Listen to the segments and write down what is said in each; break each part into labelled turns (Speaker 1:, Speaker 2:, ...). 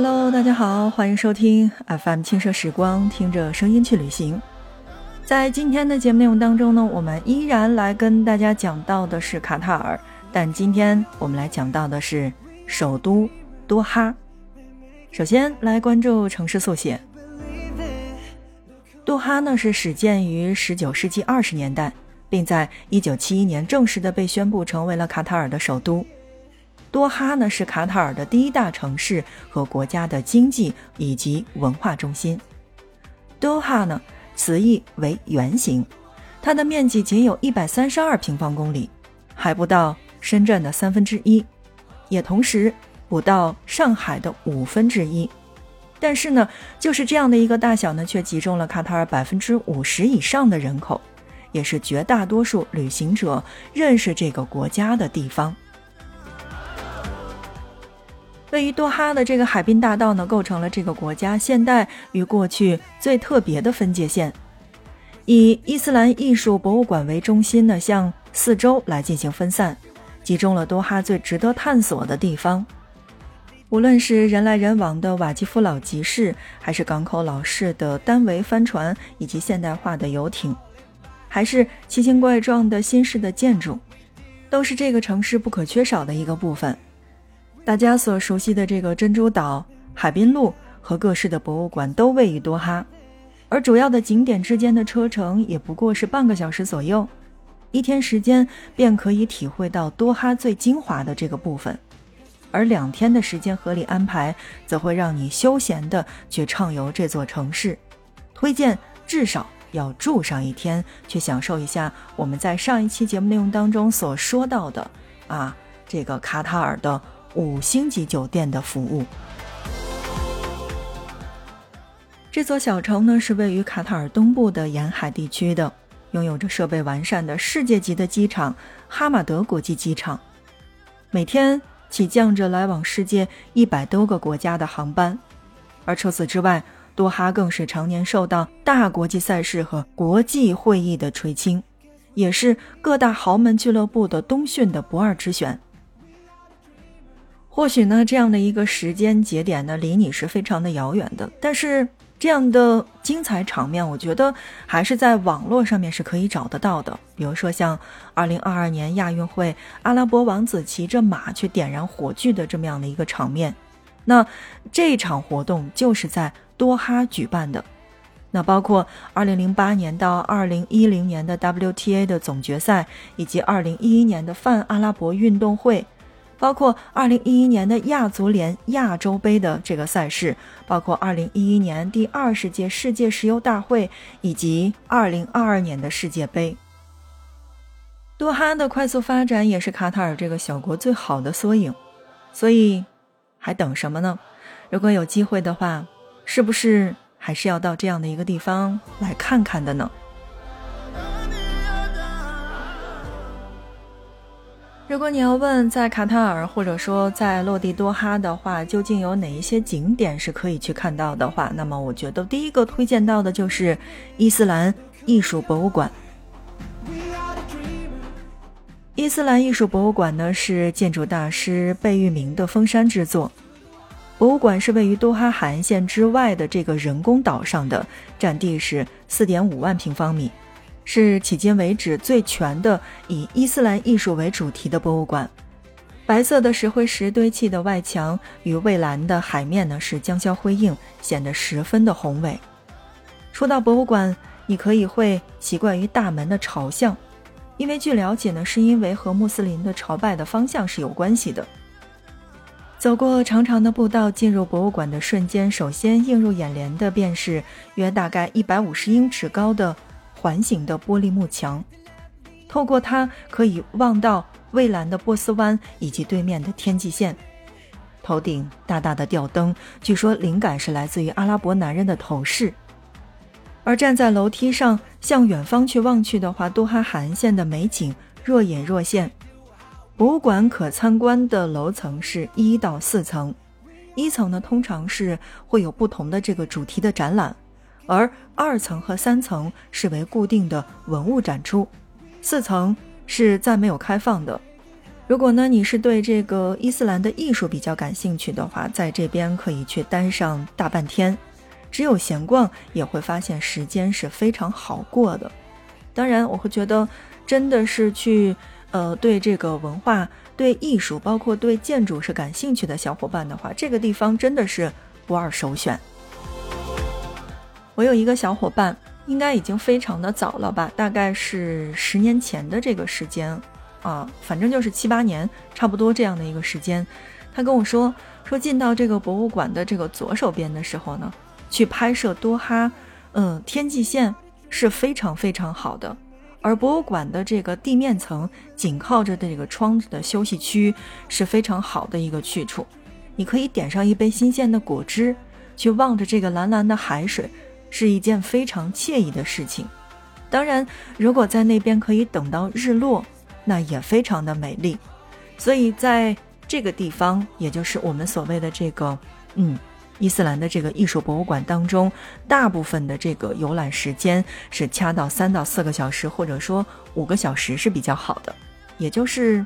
Speaker 1: Hello，大家好，欢迎收听 FM 轻奢时光，听着声音去旅行。在今天的节目内容当中呢，我们依然来跟大家讲到的是卡塔尔，但今天我们来讲到的是首都多哈。首先来关注城市速写。多哈呢是始建于19世纪20年代，并在1971年正式的被宣布成为了卡塔尔的首都。多哈呢是卡塔尔的第一大城市和国家的经济以及文化中心。多哈呢词义为圆形，它的面积仅有一百三十二平方公里，还不到深圳的三分之一，也同时不到上海的五分之一。但是呢，就是这样的一个大小呢，却集中了卡塔尔百分之五十以上的人口，也是绝大多数旅行者认识这个国家的地方。位于多哈的这个海滨大道呢，构成了这个国家现代与过去最特别的分界线。以伊斯兰艺术博物馆为中心呢，向四周来进行分散，集中了多哈最值得探索的地方。无论是人来人往的瓦基夫老集市，还是港口老式的单桅帆船，以及现代化的游艇，还是奇形怪状的新式的建筑，都是这个城市不可缺少的一个部分。大家所熟悉的这个珍珠岛、海滨路和各式的博物馆都位于多哈，而主要的景点之间的车程也不过是半个小时左右，一天时间便可以体会到多哈最精华的这个部分，而两天的时间合理安排，则会让你休闲的去畅游这座城市。推荐至少要住上一天，去享受一下我们在上一期节目内容当中所说到的啊，这个卡塔尔的。五星级酒店的服务。这座小城呢是位于卡塔尔东部的沿海地区的，拥有着设备完善的世界级的机场——哈马德国际机场，每天起降着来往世界一百多个国家的航班。而除此之外，多哈更是常年受到大国际赛事和国际会议的垂青，也是各大豪门俱乐部的冬训的不二之选。或许呢，这样的一个时间节点呢，离你是非常的遥远的。但是这样的精彩场面，我觉得还是在网络上面是可以找得到的。比如说像2022年亚运会，阿拉伯王子骑着马去点燃火炬的这么样的一个场面。那这场活动就是在多哈举办的。那包括2008年到2010年的 WTA 的总决赛，以及2011年的泛阿拉伯运动会。包括二零一一年的亚足联亚洲杯的这个赛事，包括二零一一年第二十届世界石油大会，以及二零二二年的世界杯。多哈的快速发展也是卡塔尔这个小国最好的缩影，所以还等什么呢？如果有机会的话，是不是还是要到这样的一个地方来看看的呢？如果你要问在卡塔尔或者说在落地多哈的话，究竟有哪一些景点是可以去看到的话，那么我觉得第一个推荐到的就是伊斯兰艺术博物馆。伊斯兰艺术博物馆呢是建筑大师贝聿铭的封山之作，博物馆是位于多哈海岸线之外的这个人工岛上的，占地是四点五万平方米。是迄今为止最全的以伊斯兰艺术为主题的博物馆。白色的石灰石堆砌的外墙与蔚蓝的海面呢是相辉映，显得十分的宏伟。说到博物馆，你可以会习惯于大门的朝向，因为据了解呢，是因为和穆斯林的朝拜的方向是有关系的。走过长长的步道，进入博物馆的瞬间，首先映入眼帘的便是约大概一百五十英尺高的。环形的玻璃幕墙，透过它可以望到蔚蓝的波斯湾以及对面的天际线。头顶大大的吊灯，据说灵感是来自于阿拉伯男人的头饰。而站在楼梯上向远方去望去的话，多哈海岸线的美景若隐若现。博物馆可参观的楼层是一到四层，一层呢通常是会有不同的这个主题的展览。而二层和三层是为固定的文物展出，四层是暂没有开放的。如果呢你是对这个伊斯兰的艺术比较感兴趣的话，在这边可以去待上大半天，只有闲逛也会发现时间是非常好过的。当然，我会觉得真的是去呃对这个文化、对艺术，包括对建筑是感兴趣的小伙伴的话，这个地方真的是不二首选。我有一个小伙伴，应该已经非常的早了吧，大概是十年前的这个时间。啊，反正就是七八年，差不多这样的一个时间。他跟我说，说进到这个博物馆的这个左手边的时候呢，去拍摄多哈，嗯，天际线是非常非常好的。而博物馆的这个地面层紧靠着这个窗子的休息区是非常好的一个去处。你可以点上一杯新鲜的果汁，去望着这个蓝蓝的海水，是一件非常惬意的事情。当然，如果在那边可以等到日落。那也非常的美丽，所以在这个地方，也就是我们所谓的这个，嗯，伊斯兰的这个艺术博物馆当中，大部分的这个游览时间是掐到三到四个小时，或者说五个小时是比较好的，也就是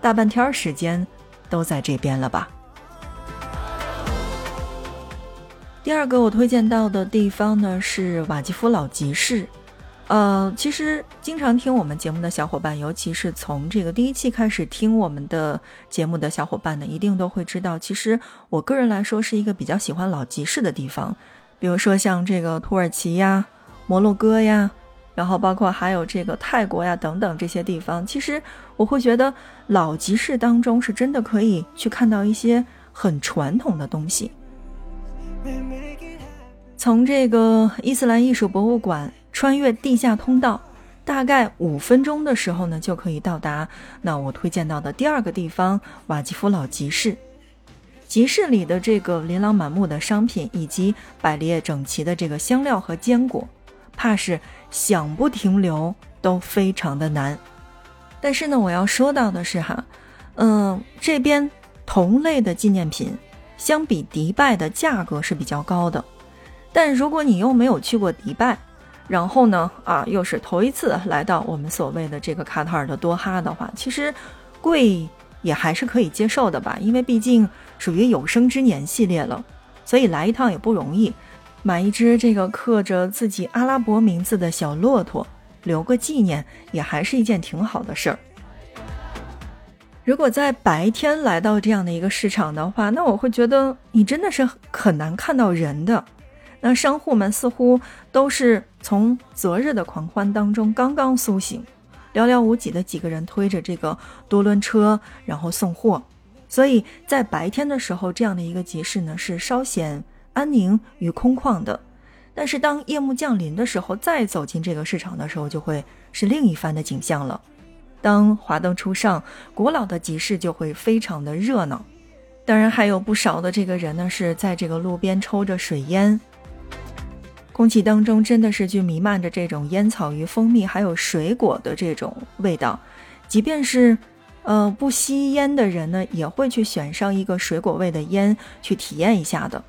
Speaker 1: 大半天时间都在这边了吧。第二个我推荐到的地方呢是瓦吉夫老集市。呃，其实经常听我们节目的小伙伴，尤其是从这个第一期开始听我们的节目的小伙伴呢，一定都会知道，其实我个人来说是一个比较喜欢老集市的地方。比如说像这个土耳其呀、摩洛哥呀，然后包括还有这个泰国呀等等这些地方，其实我会觉得老集市当中是真的可以去看到一些很传统的东西。从这个伊斯兰艺术博物馆。穿越地下通道，大概五分钟的时候呢，就可以到达。那我推荐到的第二个地方——瓦吉夫老集市。集市里的这个琳琅满目的商品，以及摆列整齐的这个香料和坚果，怕是想不停留都非常的难。但是呢，我要说到的是哈，嗯，这边同类的纪念品，相比迪拜的价格是比较高的。但如果你又没有去过迪拜，然后呢，啊，又是头一次来到我们所谓的这个卡塔尔的多哈的话，其实贵也还是可以接受的吧，因为毕竟属于有生之年系列了，所以来一趟也不容易，买一只这个刻着自己阿拉伯名字的小骆驼，留个纪念也还是一件挺好的事儿。如果在白天来到这样的一个市场的话，那我会觉得你真的是很难看到人的。那商户们似乎都是从昨日的狂欢当中刚刚苏醒，寥寥无几的几个人推着这个多轮车，然后送货。所以在白天的时候，这样的一个集市呢是稍显安宁与空旷的。但是当夜幕降临的时候，再走进这个市场的时候，就会是另一番的景象了。当华灯初上，古老的集市就会非常的热闹。当然，还有不少的这个人呢是在这个路边抽着水烟。空气当中真的是就弥漫着这种烟草与蜂蜜，还有水果的这种味道。即便是，呃，不吸烟的人呢，也会去选上一个水果味的烟去体验一下的。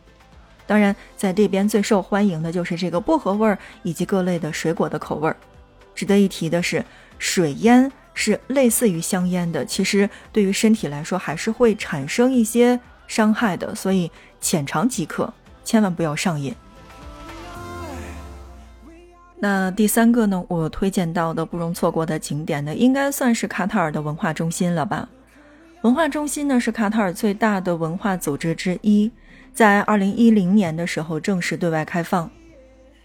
Speaker 1: 当然，在这边最受欢迎的就是这个薄荷味儿以及各类的水果的口味儿。值得一提的是，水烟是类似于香烟的，其实对于身体来说还是会产生一些伤害的，所以浅尝即可，千万不要上瘾。那第三个呢？我推荐到的不容错过的景点呢，应该算是卡塔尔的文化中心了吧？文化中心呢是卡塔尔最大的文化组织之一，在二零一零年的时候正式对外开放，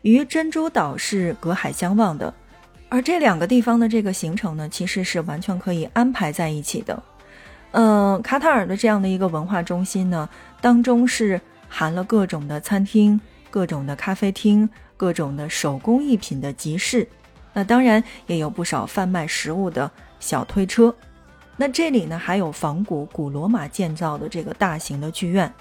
Speaker 1: 与珍珠岛是隔海相望的。而这两个地方的这个行程呢，其实是完全可以安排在一起的。嗯，卡塔尔的这样的一个文化中心呢，当中是含了各种的餐厅、各种的咖啡厅。各种的手工艺品的集市，那当然也有不少贩卖食物的小推车。那这里呢，还有仿古古罗马建造的这个大型的剧院，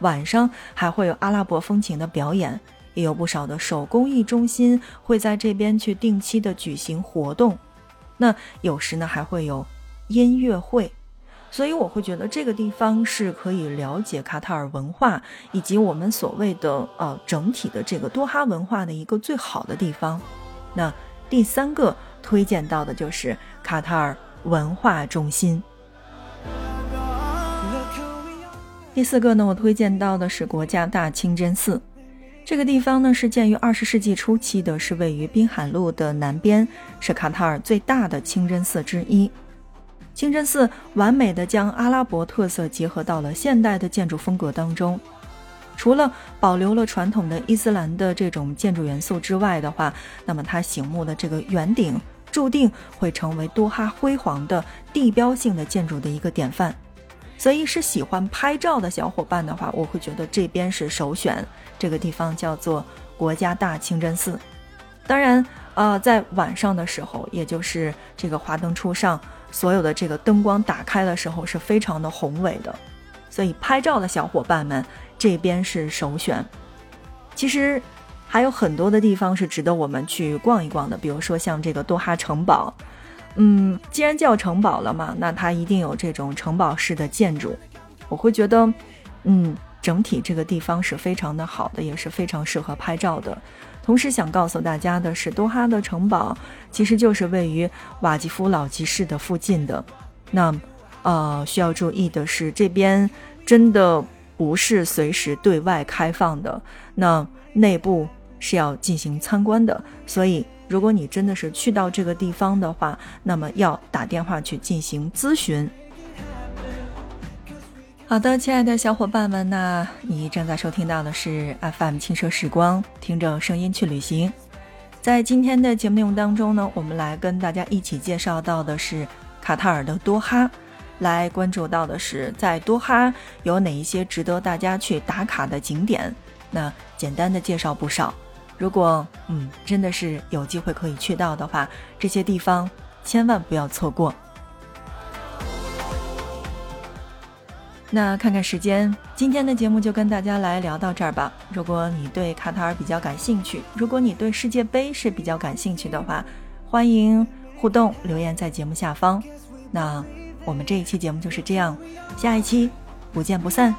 Speaker 1: 晚上还会有阿拉伯风情的表演，也有不少的手工艺中心会在这边去定期的举行活动。那有时呢，还会有音乐会。所以我会觉得这个地方是可以了解卡塔尔文化以及我们所谓的呃整体的这个多哈文化的一个最好的地方。那第三个推荐到的就是卡塔尔文化中心。第四个呢，我推荐到的是国家大清真寺。这个地方呢是建于二十世纪初期的，是位于滨海路的南边，是卡塔尔最大的清真寺之一。清真寺完美的将阿拉伯特色结合到了现代的建筑风格当中。除了保留了传统的伊斯兰的这种建筑元素之外的话，那么它醒目的这个圆顶注定会成为多哈辉煌的地标性的建筑的一个典范。所以是喜欢拍照的小伙伴的话，我会觉得这边是首选。这个地方叫做国家大清真寺。当然，呃，在晚上的时候，也就是这个华灯初上，所有的这个灯光打开的时候，是非常的宏伟的。所以拍照的小伙伴们，这边是首选。其实还有很多的地方是值得我们去逛一逛的，比如说像这个多哈城堡。嗯，既然叫城堡了嘛，那它一定有这种城堡式的建筑。我会觉得，嗯，整体这个地方是非常的好的，也是非常适合拍照的。同时想告诉大家的是，多哈的城堡其实就是位于瓦吉夫老集市的附近的。那，呃，需要注意的是，这边真的不是随时对外开放的，那内部是要进行参观的，所以。如果你真的是去到这个地方的话，那么要打电话去进行咨询。好的，亲爱的小伙伴们，那你正在收听到的是 FM 轻奢时光，听着声音去旅行。在今天的节目内容当中呢，我们来跟大家一起介绍到的是卡塔尔的多哈，来关注到的是在多哈有哪一些值得大家去打卡的景点。那简单的介绍不少。如果嗯真的是有机会可以去到的话，这些地方千万不要错过。那看看时间，今天的节目就跟大家来聊到这儿吧。如果你对卡塔尔比较感兴趣，如果你对世界杯是比较感兴趣的话，欢迎互动留言在节目下方。那我们这一期节目就是这样，下一期不见不散。